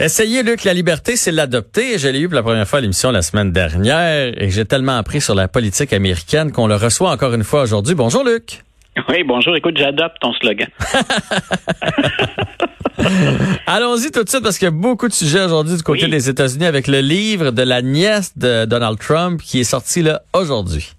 Essayez, Luc, la liberté, c'est l'adopter. Je l'ai eu pour la première fois à l'émission la semaine dernière et j'ai tellement appris sur la politique américaine qu'on le reçoit encore une fois aujourd'hui. Bonjour, Luc. Oui, bonjour. Écoute, j'adopte ton slogan. Allons-y tout de suite parce qu'il y a beaucoup de sujets aujourd'hui du côté des États-Unis avec le livre de la nièce de Donald Trump qui est sorti là aujourd'hui.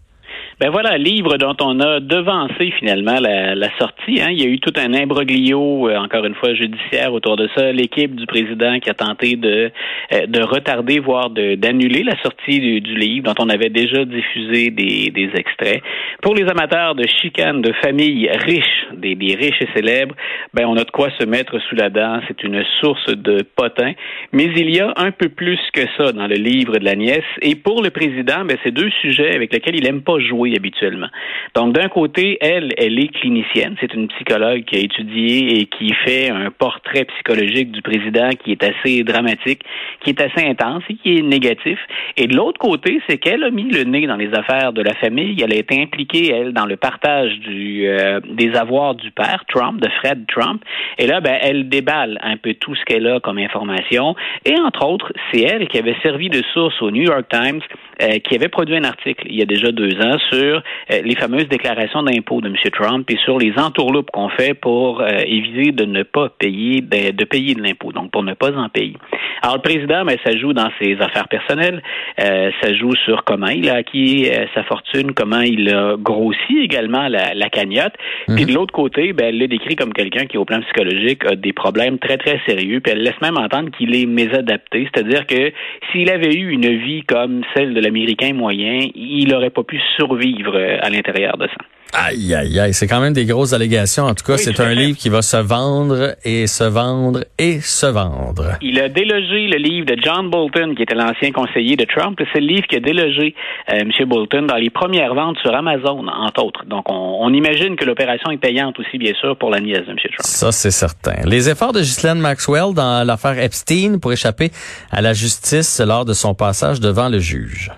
Ben voilà, livre dont on a devancé finalement la, la sortie. Hein. Il y a eu tout un imbroglio, euh, encore une fois, judiciaire autour de ça. L'équipe du président qui a tenté de, euh, de retarder, voire d'annuler la sortie du, du, livre dont on avait déjà diffusé des, des extraits. Pour les amateurs de chicanes, de familles riches, des, des riches et célèbres, ben on a de quoi se mettre sous la dent. C'est une source de potin. Mais il y a un peu plus que ça dans le livre de la nièce. Et pour le président, ben, c'est deux sujets avec lesquels il aime pas jouer habituellement. Donc, d'un côté, elle, elle est clinicienne. C'est une psychologue qui a étudié et qui fait un portrait psychologique du président qui est assez dramatique, qui est assez intense et qui est négatif. Et de l'autre côté, c'est qu'elle a mis le nez dans les affaires de la famille. Elle a été impliquée, elle, dans le partage euh, des avoirs du père Trump, de Fred Trump. Et là, ben, elle déballe un peu tout ce qu'elle a comme information. Et entre autres, c'est elle qui avait servi de source au New York Times, euh, qui avait produit un article il y a déjà deux ans sur sur euh, les fameuses déclarations d'impôts de M. Trump et sur les entourloupes qu'on fait pour euh, éviter de ne pas payer de, de payer de l'impôt, donc pour ne pas en payer. Alors le président, ben, ça joue dans ses affaires personnelles, euh, ça joue sur comment il a acquis sa fortune, comment il a grossi également la, la cagnotte. Mhm. Puis de l'autre côté, ben, elle le décrit comme quelqu'un qui, au plan psychologique, a des problèmes très très sérieux. Puis elle laisse même entendre qu'il est mésadapté, c'est-à-dire que s'il avait eu une vie comme celle de l'Américain moyen, il n'aurait pas pu survivre euh, à l'intérieur de ça. Aïe, aïe, aïe. C'est quand même des grosses allégations. En tout cas, c'est un livre qui va se vendre et se vendre et se vendre. Il a délogé le livre de John Bolton, qui était l'ancien conseiller de Trump. C'est le livre qui a délogé euh, M. Bolton dans les premières ventes sur Amazon, entre autres. Donc, on, imagine que l'opération est payante aussi, bien sûr, pour la nièce de M. Trump. Ça, c'est certain. Les efforts de Ghislaine Maxwell dans l'affaire Epstein pour échapper à la justice lors de son passage devant le juge.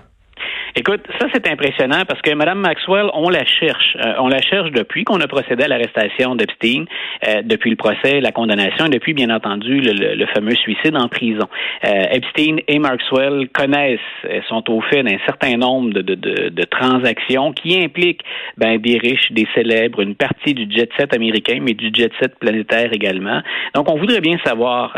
Écoute, ça c'est impressionnant parce que Mme Maxwell, on la cherche. Euh, on la cherche depuis qu'on a procédé à l'arrestation d'Epstein, euh, depuis le procès, la condamnation et depuis, bien entendu, le, fameux suicide en prison. Euh, Epstein et Maxwell connaissent, sont au fait d'un certain nombre de, de, de, de, transactions qui impliquent ben, des riches, des célèbres, une partie du jet set américain, mais du jet set planétaire également. Donc, on voudrait bien savoir,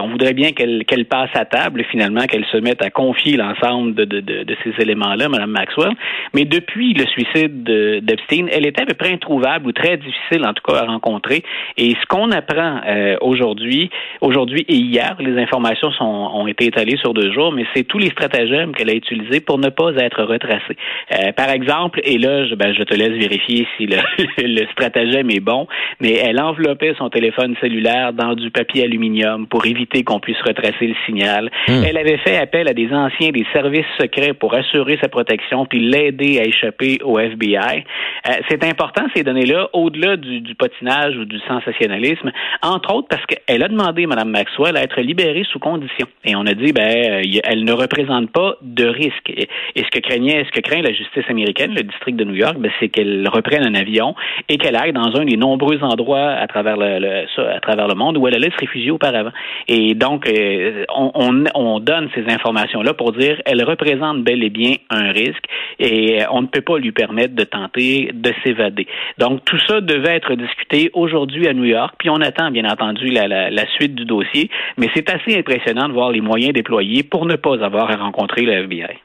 on voudrait bien qu'elle qu'elle passe à table, finalement, qu'elle se mette à confier l'ensemble de ces éléments là Mme Maxwell. Mais depuis le suicide d'Epstein, elle était à peu près introuvable ou très difficile, en tout cas, à rencontrer. Et ce qu'on apprend euh, aujourd'hui, aujourd'hui et hier, les informations sont, ont été étalées sur deux jours, mais c'est tous les stratagèmes qu'elle a utilisés pour ne pas être retracée. Euh, par exemple, et là, je, ben, je te laisse vérifier si le, le, stratagème est bon, mais elle enveloppait son téléphone cellulaire dans du papier aluminium pour éviter qu'on puisse retracer le signal. Hmm. Elle avait fait appel à des anciens des services secrets pour assurer sa protection puis l'aider à échapper au FBI. Euh, c'est important ces données-là, au-delà du, du, potinage ou du sensationnalisme, entre autres parce qu'elle a demandé, Mme Maxwell, à être libérée sous condition. Et on a dit, ben, euh, elle ne représente pas de risque. Et, ce que craignait, ce que craint la justice américaine, le district de New York, ben, c'est qu'elle reprenne un avion et qu'elle aille dans un des nombreux endroits à travers le, à travers le monde où elle allait se réfugier auparavant. Et donc, euh, on, on, on donne ces informations-là pour dire, elle représente bel et bien un risque et on ne peut pas lui permettre de tenter de s'évader. Donc tout ça devait être discuté aujourd'hui à New York, puis on attend bien entendu la, la, suite du dossier, mais c'est assez impressionnant de voir les moyens déployés pour ne pas avoir à rencontrer le FBI.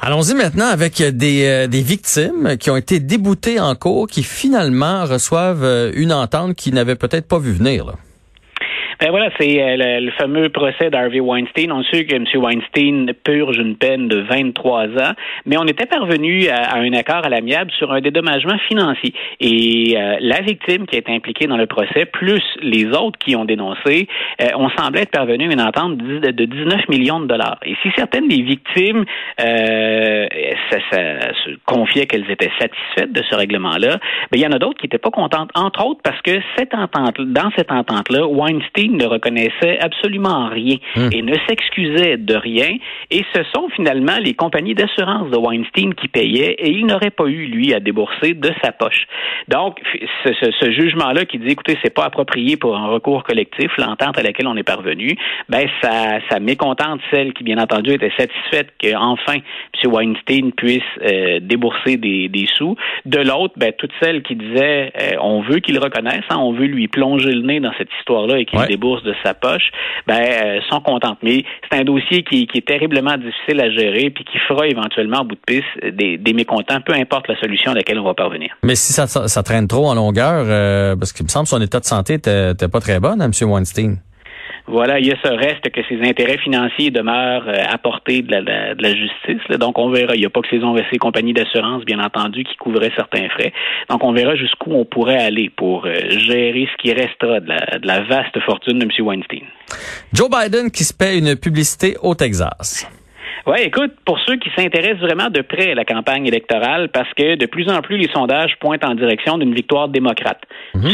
Allons-y maintenant avec des, euh, des victimes qui ont été déboutées en cours, qui finalement reçoivent euh, une entente qu'ils n'avaient peut-être pas vu venir. Là. Ben voilà, c'est euh, le, fameux procès d'Harvey Weinstein. On sait que M. Weinstein purge une peine de 23 ans, mais on était parvenu à, un accord à l'amiable sur un dédommagement financier. Et euh, la victime qui est impliquée dans le procès, plus les autres qui ont dénoncé, euh, on semblait être parvenu à une entente de, 19 millions de dollars. Et si certaines des victimes ça, ça, se confiaient qu'elles étaient satisfaites de ce règlement-là, ben, il y en a d'autres qui n'étaient pas contentes, entre autres parce que cette entente, dans cette entente-là, Weinstein Ne reconnaissait absolument rien Hmm. et ne s'excusait de rien. Et ce sont finalement les compagnies d'assurance de Weinstein qui payaient et il n'aurait pas eu, lui, à débourser de sa poche. Donc, ce, ce- ce jugement-là qui dit, écoutez, c'est pas approprié pour un recours collectif, l'entente à laquelle on est parvenu, ben, ça, ça mécontente celle qui, bien entendu, était satisfaite qu'enfin, M. Weinstein puisse euh, débourser des, des sous. De l'autre, ben, toutes celles qui disaient, euh, on veut qu'il reconnaisse, hein, on veut lui plonger le nez dans cette histoire-là et qu'il Ouais. Débourse de sa poche, ben, euh, sont contentes. Mais c'est un dossier qui, qui est terriblement difficile à gérer puis qui fera éventuellement, au bout de piste, des, des mécontents, peu importe la solution à laquelle on va parvenir. Mais si ça, ça, traîne trop en longueur, euh, parce qu'il me semble que son état de santé était était pas très bon, hein, M. Weinstein. Voilà, il y a ce reste que ses intérêts financiers demeurent euh, à portée de la, la- de la justice. là. Donc, on verra. Il n'y a pas que ces, ces compagnies d'assurance, bien entendu, qui couvraient certains frais. Donc, on verra jusqu'où on pourrait aller pour euh, gérer ce qui restera de la, de la vaste fortune de M. Weinstein. Joe Biden qui se paie une publicité au Texas. Oui, écoute, pour ceux qui s'intéressent vraiment de près à la campagne électorale, parce que de plus en plus les sondages pointent en direction d'une victoire démocrate.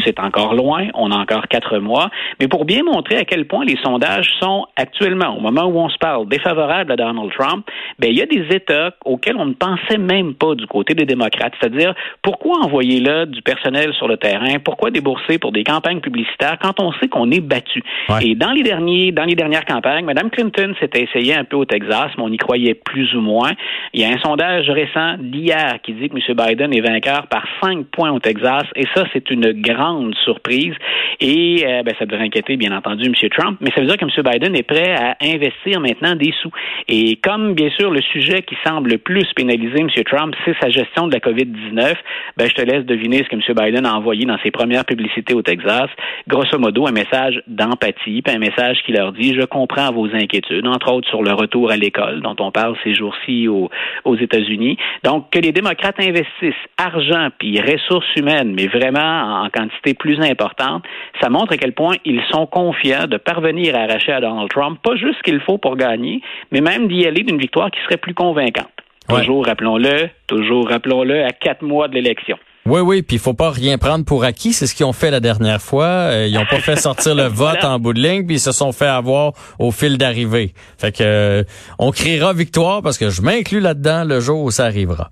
C'est encore loin, on a encore quatre mois, mais pour bien montrer à quel point les sondages sont actuellement, au moment où on se parle, défavorables à Donald Trump, ben il y a des États auxquels on ne pensait même pas du côté des démocrates. C'est-à-dire, pourquoi envoyer là du personnel sur le terrain? Pourquoi débourser pour des campagnes publicitaires quand on sait qu'on est battu? Ouais. Et dans les derniers, dans les dernières campagnes, Mme Clinton s'était essayée un peu au Texas, mais on y croyait plus ou moins. Il y a un sondage récent d'hier qui dit que M. Biden est vainqueur par cinq points au Texas, et ça, c'est une grande surprise. Et euh, ben, ça devrait inquiéter, bien entendu, M. Trump, mais ça veut dire que M. Biden est prêt à investir maintenant des sous. Et comme, bien sûr, le sujet qui semble le plus pénaliser M. Trump, c'est sa gestion de la COVID-19, ben, je te laisse deviner ce que M. Biden a envoyé dans ses premières publicités au Texas. Grosso modo, un message d'empathie, un message qui leur dit, je comprends vos inquiétudes, entre autres sur le retour à l'école, dont on parle ces jours-ci aux, aux États-Unis. Donc, que les démocrates investissent argent puis ressources humaines, mais vraiment en, quantité plus importante, ça montre à quel point ils sont confiants de parvenir à arracher à Donald Trump, pas juste ce qu'il faut pour gagner, mais même d'y aller d'une victoire qui serait plus convaincante. Ouais. Toujours, rappelons-le, toujours, rappelons-le, à quatre mois de l'élection. Oui, oui, puis il faut pas rien prendre pour acquis. C'est ce qu'ils ont fait la dernière fois. Euh, ils ont pas fait sortir le vote Voilà. en bout de ligne, puis ils se sont fait avoir au fil d'arrivée. Fait que euh, on criera victoire parce que je m'inclus là-dedans le jour où ça arrivera.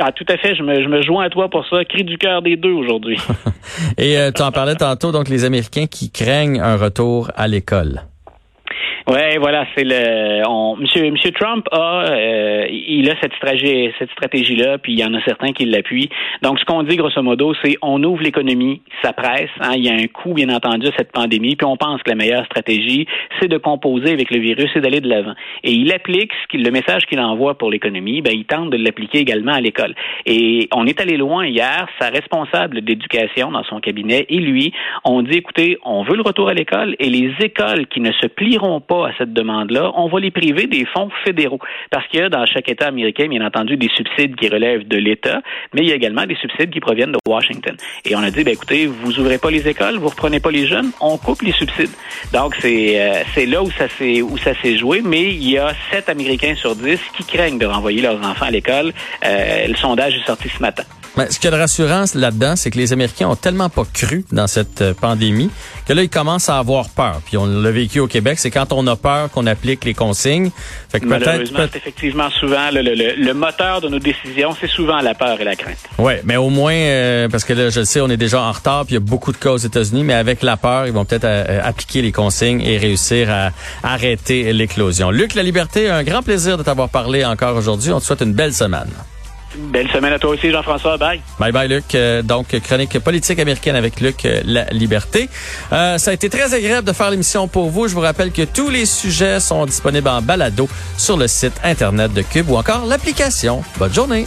Ah, tout à fait, je me, je me joins à toi pour ça. Cri du cœur des deux aujourd'hui. Et euh, tu en parlais tantôt, donc les Américains qui craignent un retour à l'école. Ouais, voilà, c'est le. On, Monsieur, Monsieur Trump a, euh, il a cette stratégie, cette stratégie-là, puis il y en a certains qui l'appuient. Donc, ce qu'on dit grosso modo, c'est on ouvre l'économie, ça presse. Hein, il y a un coût, bien entendu, cette pandémie, puis on pense que la meilleure stratégie, c'est de composer avec le virus et d'aller de l'avant. Et il applique ce le message qu'il envoie pour l'économie, ben il tente de l'appliquer également à l'école. Et on est allé loin hier. Sa responsable d'éducation dans son cabinet et lui ont dit, écoutez, on veut le retour à l'école et les écoles qui ne se plieront pas à cette demande-là, on va les priver des fonds fédéraux. Parce qu'il y a dans chaque État américain, bien entendu, des subsides qui relèvent de l'État, mais il y a également des subsides qui proviennent de Washington. Et on a dit, ben, écoutez, vous ouvrez pas les écoles, vous reprenez pas les jeunes, on coupe les subsides. Donc, c'est euh, là où ça s'est où ça s'est joué, mais il y a 7 Américains sur 10 qui craignent de renvoyer leurs enfants à l'école. Euh, le sondage est sorti ce matin. Mais ce qu'il y a de rassurant là-dedans, c'est que les Américains ont tellement pas cru dans cette euh, pandémie que là, ils commencent à avoir peur. Puis on l'a vécu au Québec, c'est quand on a peur qu'on applique les consignes. Fait que peut-être... Malheureusement, c'est effectivement souvent le, le- le- le moteur de nos décisions, c'est souvent la peur et la crainte. Ouais, mais au moins, euh, parce que là, je le sais, on est déjà en retard, puis il y a beaucoup de cas aux États-Unis, mais avec la peur, ils vont peut-être euh, appliquer les consignes et réussir à arrêter l'éclosion. Luc, la liberté, un grand plaisir de t'avoir parlé encore aujourd'hui. On te souhaite une belle semaine. Belle semaine à toi aussi, Jean-François. Bye. Bye bye Luc. Euh, donc chronique politique américaine avec Luc euh, La Liberté. Euh, ça a été très agréable de faire l'émission pour vous. Je vous rappelle que tous les sujets sont disponibles en balado sur le site internet de Cube ou encore l'application. Bonne journée.